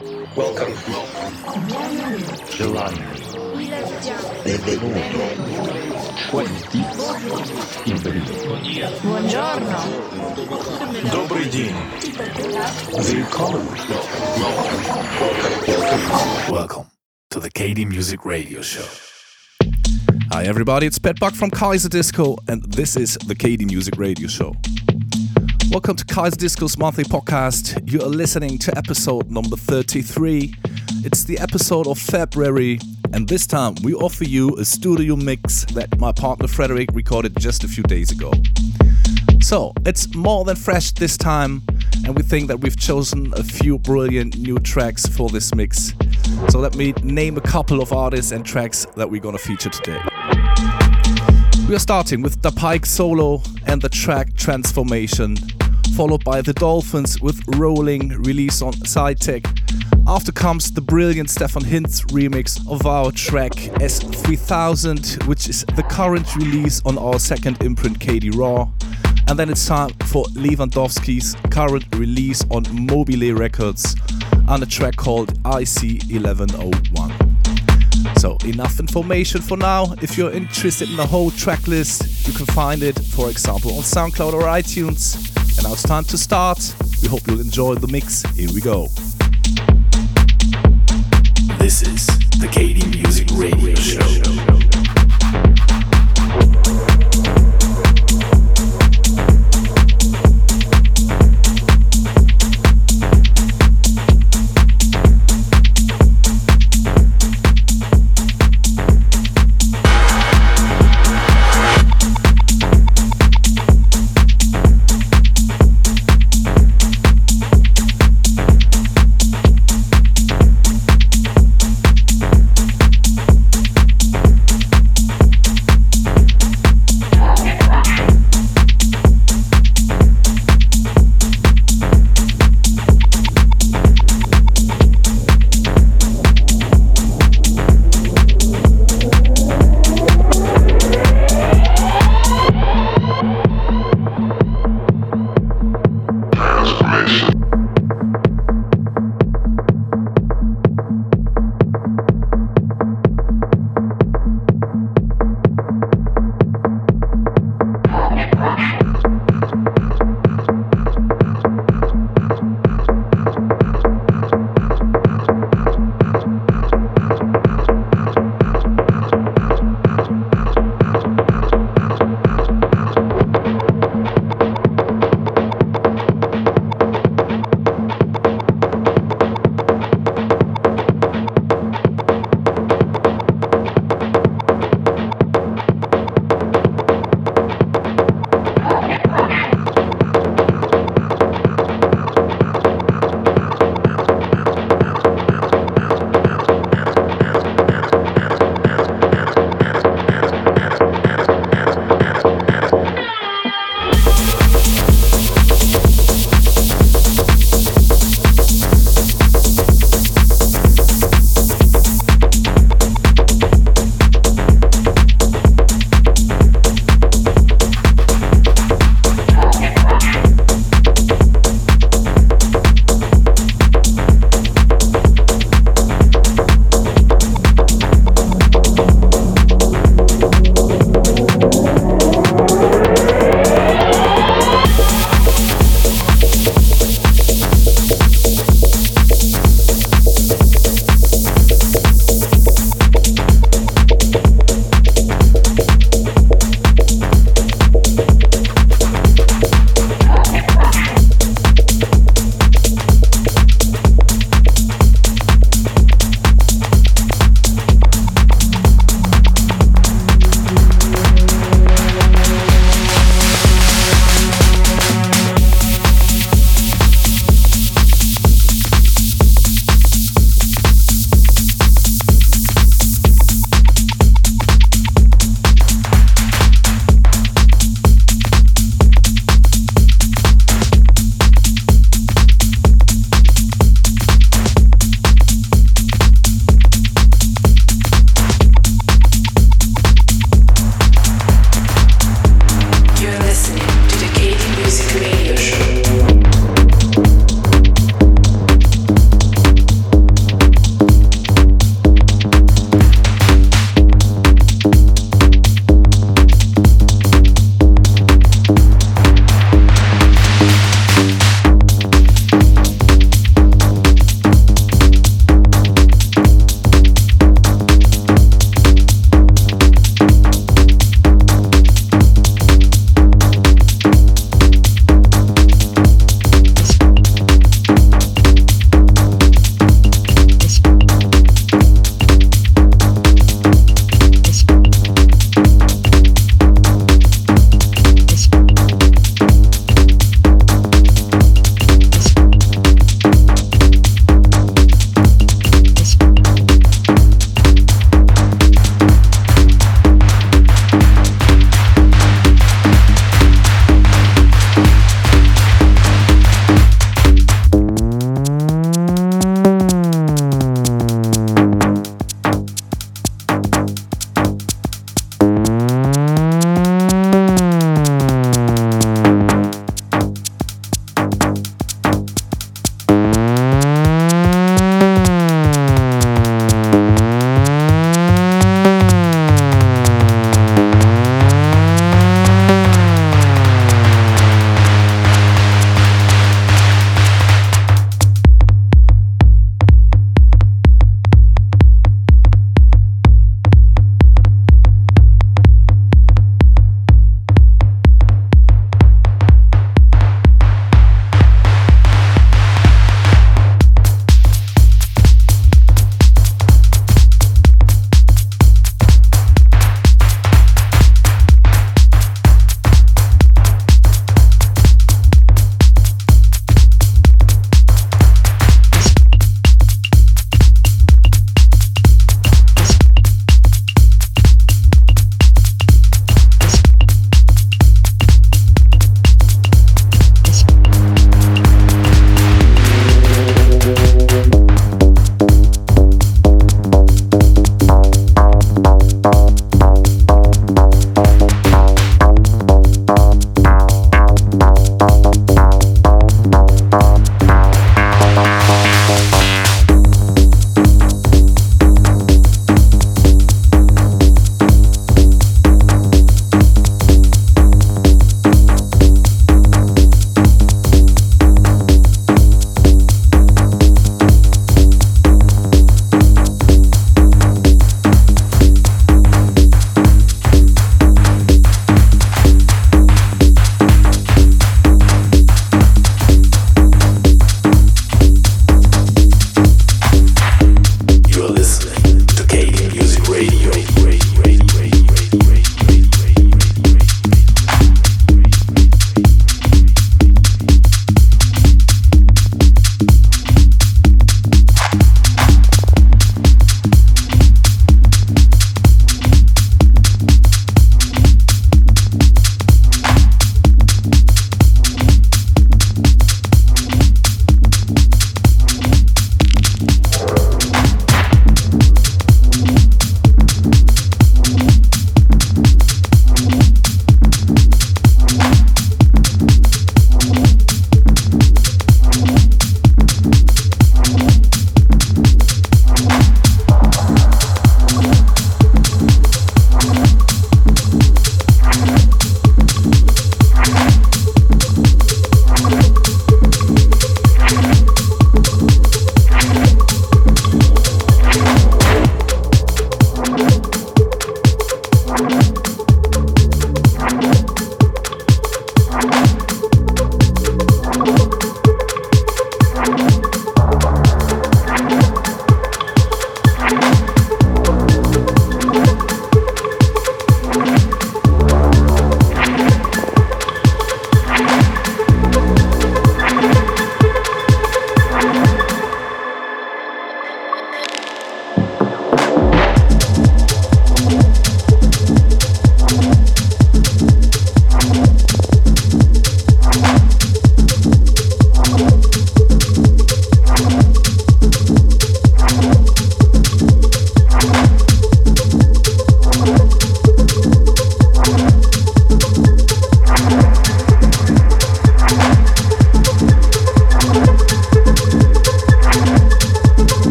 Welcome. Gelato. Benvenuto. Quanti. Buongiorno. Добрый день. Welcome. Welcome. Welcome to the KD Music Radio Show. Hi everybody, it's Pet Buck from Kaiserdisco and this is the KD Music Radio Show. Welcome to Kaiserdisco's monthly podcast. You are listening to episode number 33. It's the episode of February, and this time we offer you a studio mix that my partner Frederick recorded just a few days ago. So, it's more than fresh this time, and we think that we've chosen a few brilliant new tracks for this mix. So, let me name a couple of artists and tracks that we're gonna feature today. We are starting with Dapayk solo and the track Transformation, followed by The Dolphins with Rolling, release on SCI+TEC. After comes the brilliant Stephan Hinz remix of our track S3000, which is the current release on our second imprint KD Raw. And then it's time for Lee Van Dowski's current release on Mobilee Records on a track called IC1101. So, enough information for now. If you're interested in the whole track list, you can find it, for example, on SoundCloud or iTunes. And now it's time to start. We hope you'll enjoy the mix. Here we go. This is the KD Music Radio Show.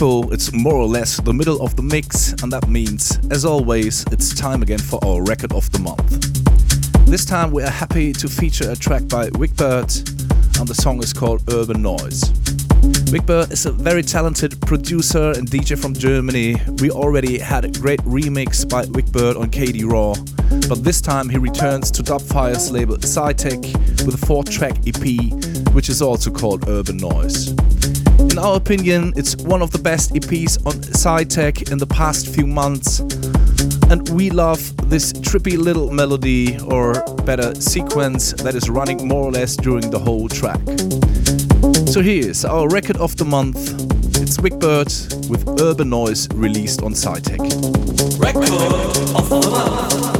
People, it's more or less the middle of the mix, and that means, as always, it's time again for our record of the month. This time we are happy to feature a track by Wigbert, and the song is called Urban Noise. Wigbert is a very talented producer and DJ from Germany. We already had a great remix by Wigbert on KD Raw, but this time he returns to Dubfire's label SCI+TEC with a four track EP, which is also called Urban Noise. In our opinion, it's one of the best EPs on SCI+TEC in the past few months, and we love this trippy little melody, or better, sequence that is running more or less during the whole track. So here's our record of the month. It's Wigbert with Urban Noise released on SCI+TEC. Record of the month.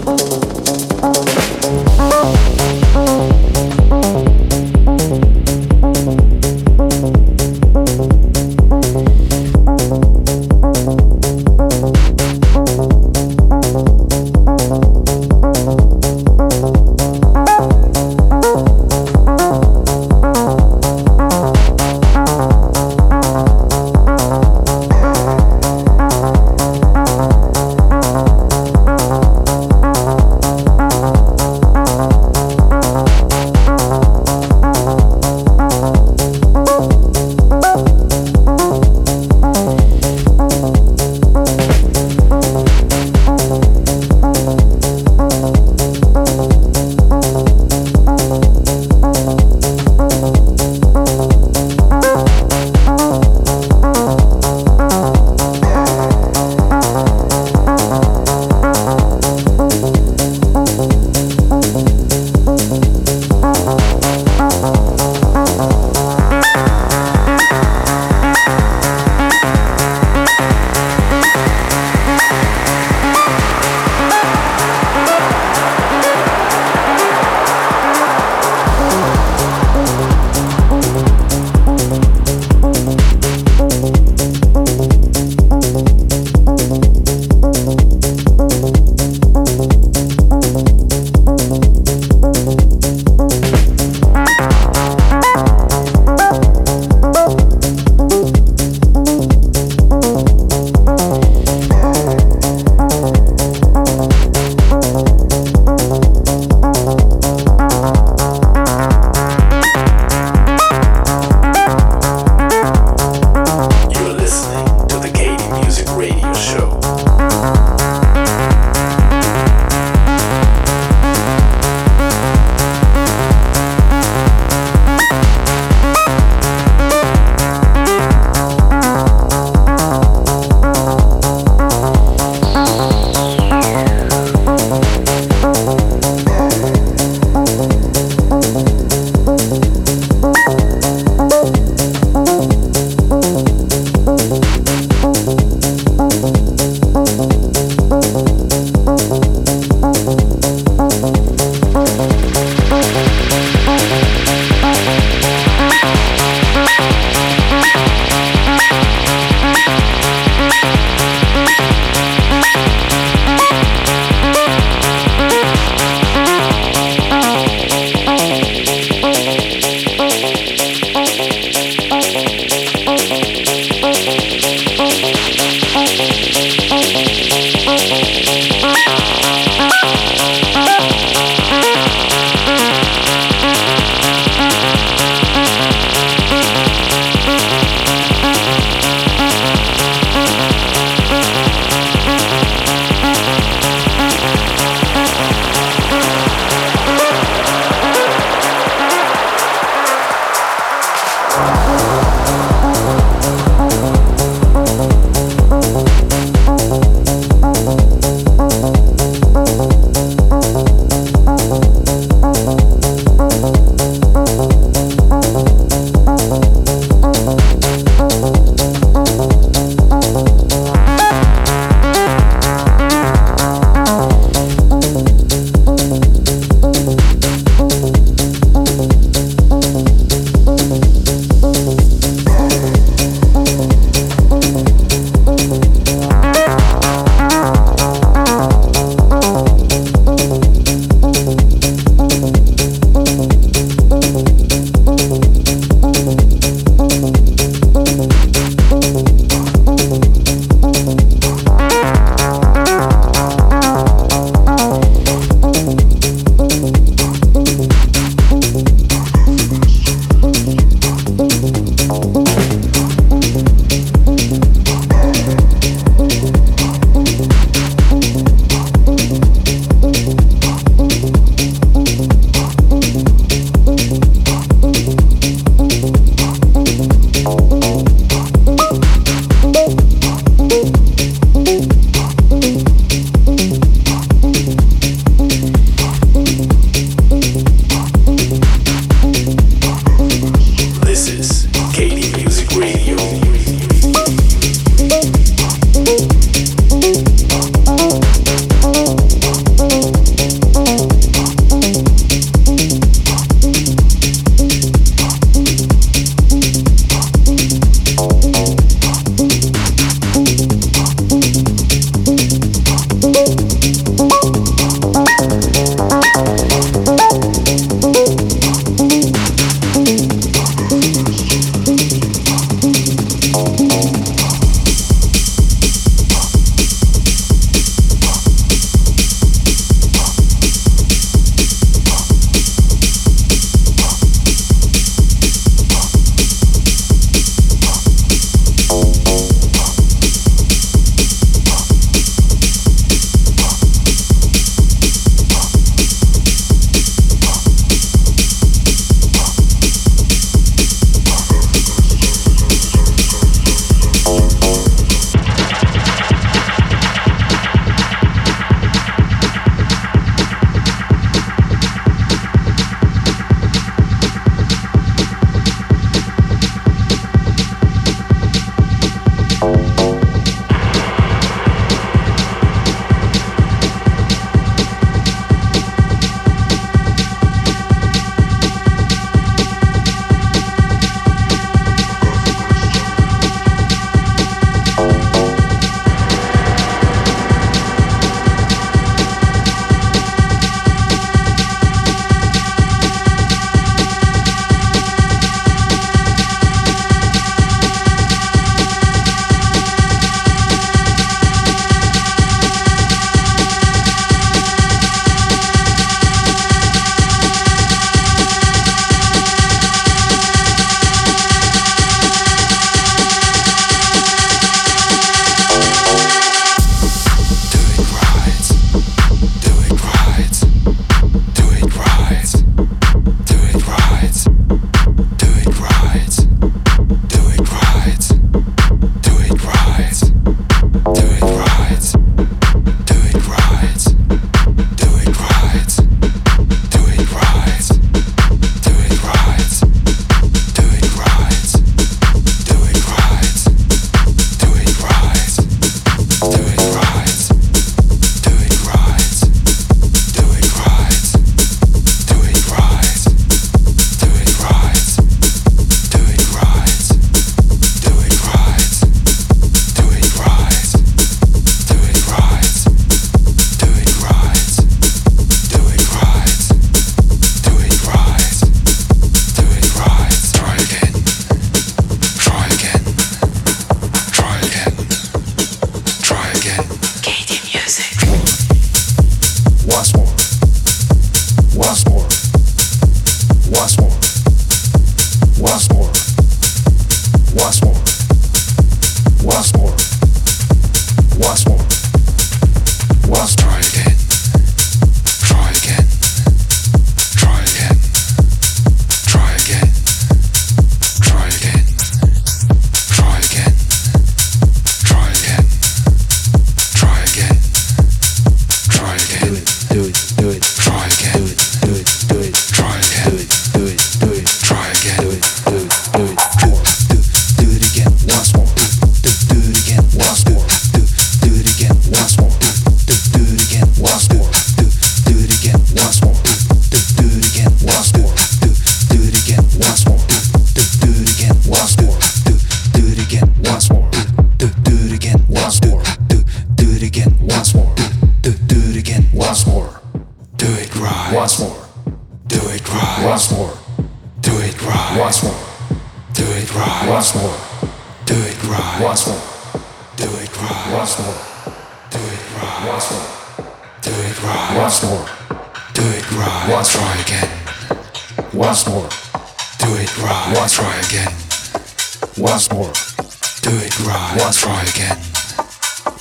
Do it right. Once. Try again.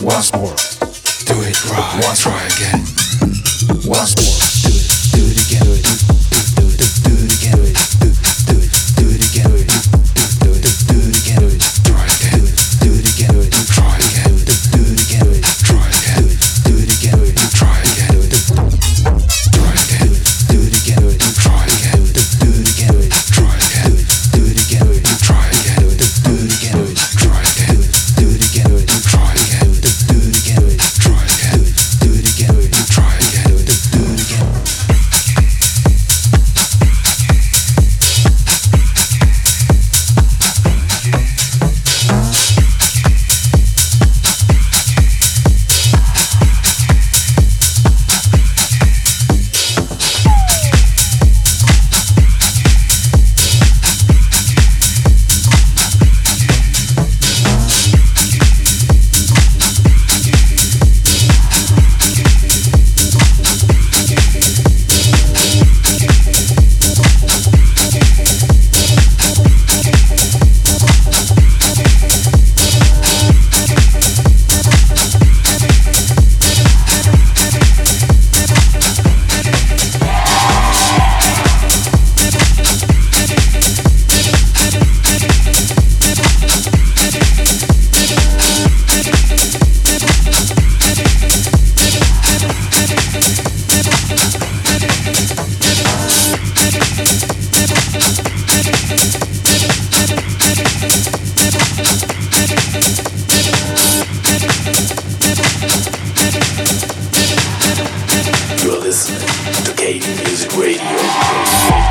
Once more. Do it right. Once. Try again. Once more. Do it. Do it again. Do it. Do, do it. Music Radio.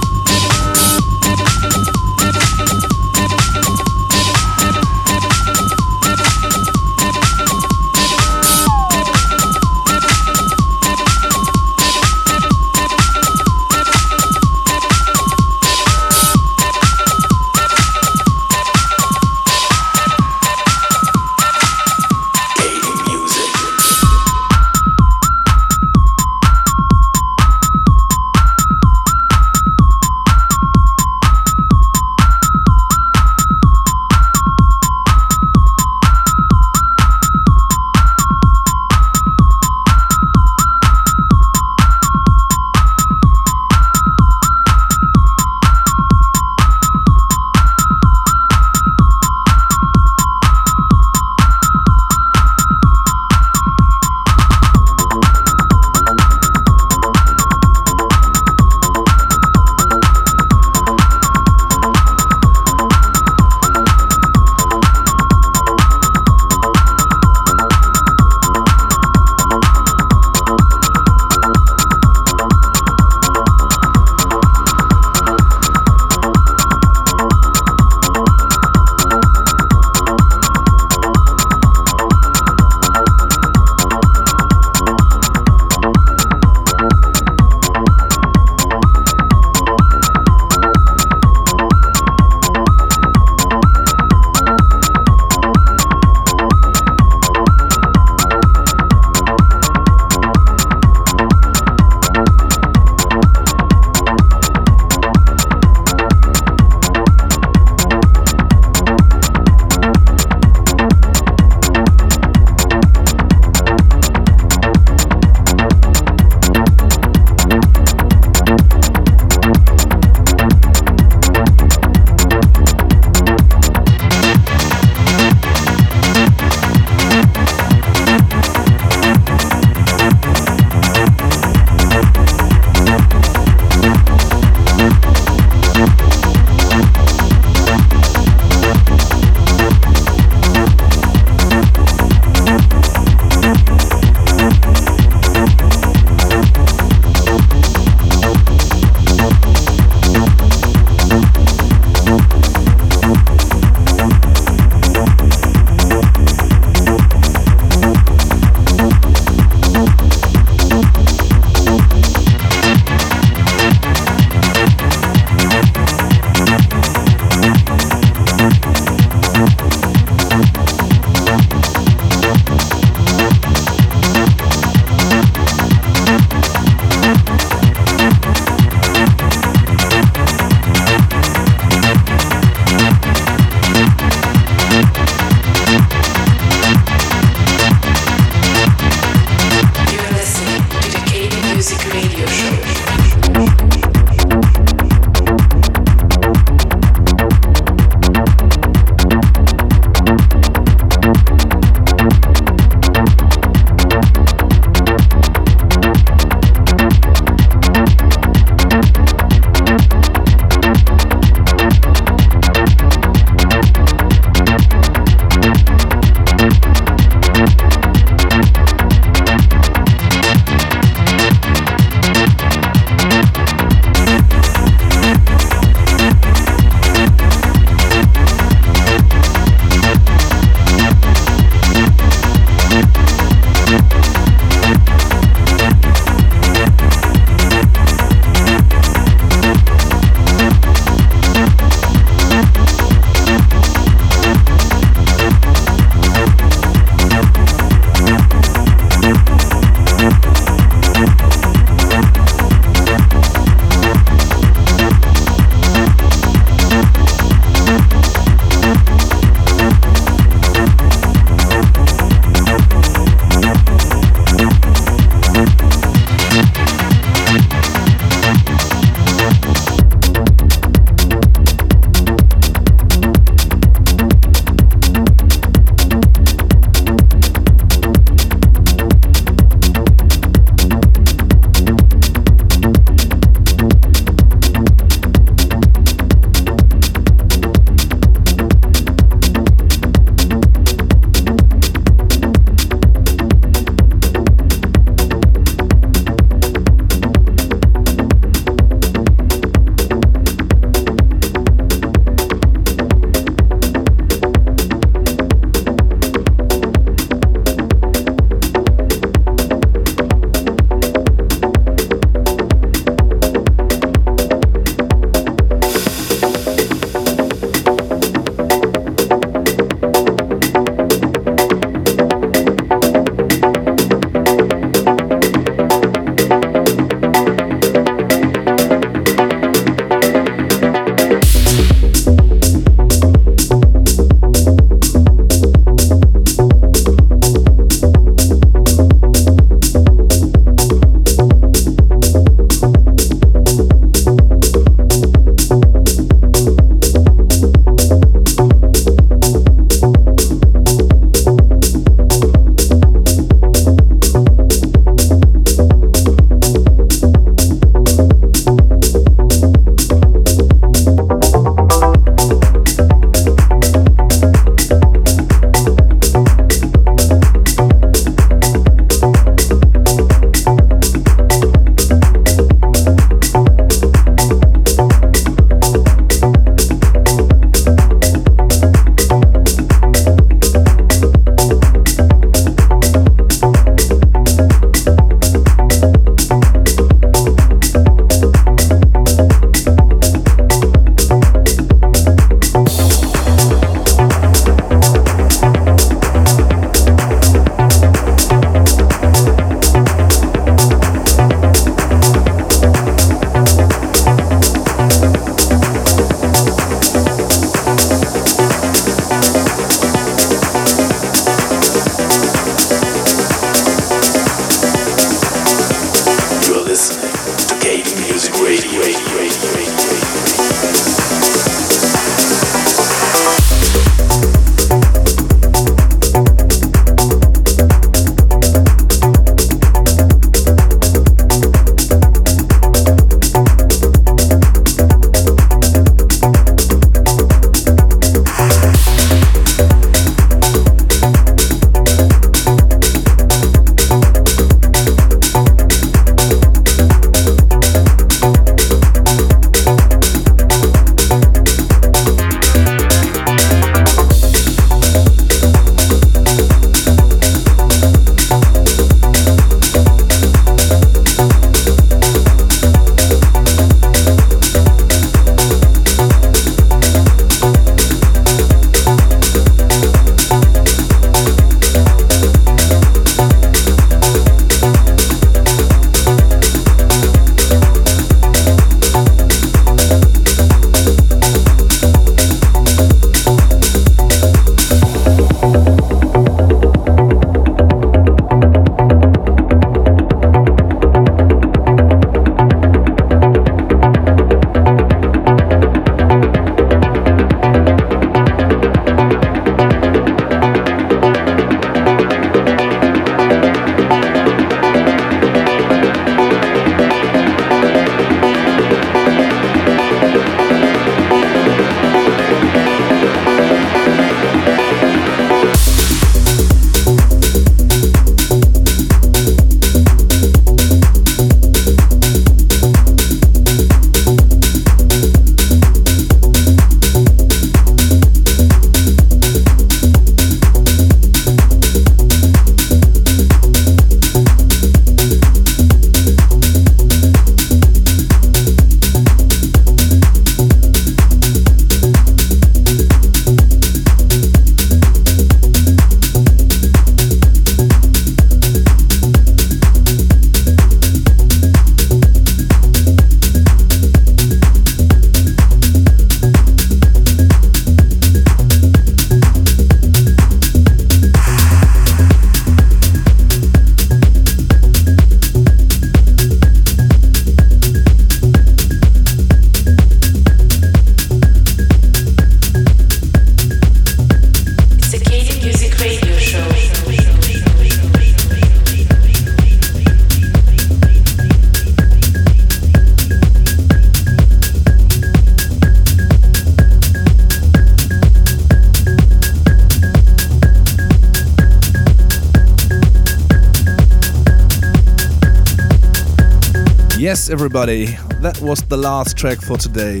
Yes, everybody, that was the last track for today.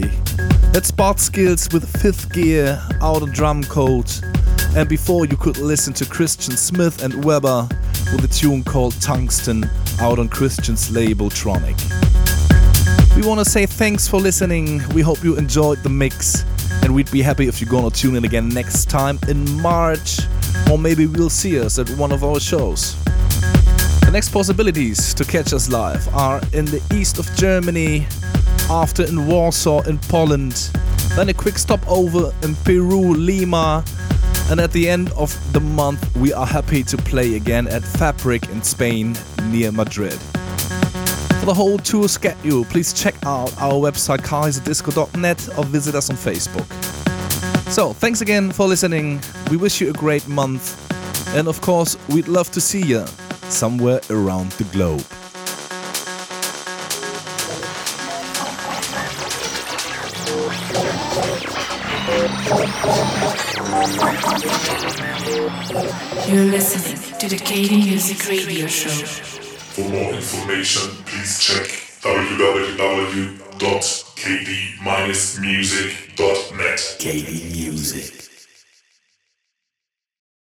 That's Bart Skils with Fifth Gear out on Drumcode. And before you could listen to Christian Smith and Wehbba with a tune called Tungsten out on Christian's label Tronic. We want to say thanks for listening. We hope you enjoyed the mix. And we'd be happy if you're gonna tune in again next time in March. Or maybe we'll see us at one of our shows next possibilities to catch us live are in the east of Germany, after in Warsaw in Poland, then a quick stop over in Peru, Lima, and at the end of the month we are happy to play again at Fabrik in Spain near Madrid. For the whole tour schedule, please check out our website kaiserdisco.net or visit us on Facebook. So, thanks again for listening. We wish you a great month. And of course, we'd love to see you somewhere around the globe. You're listening to the KD Music Radio Show. For more information, please check www.kd-music.net. KD Music.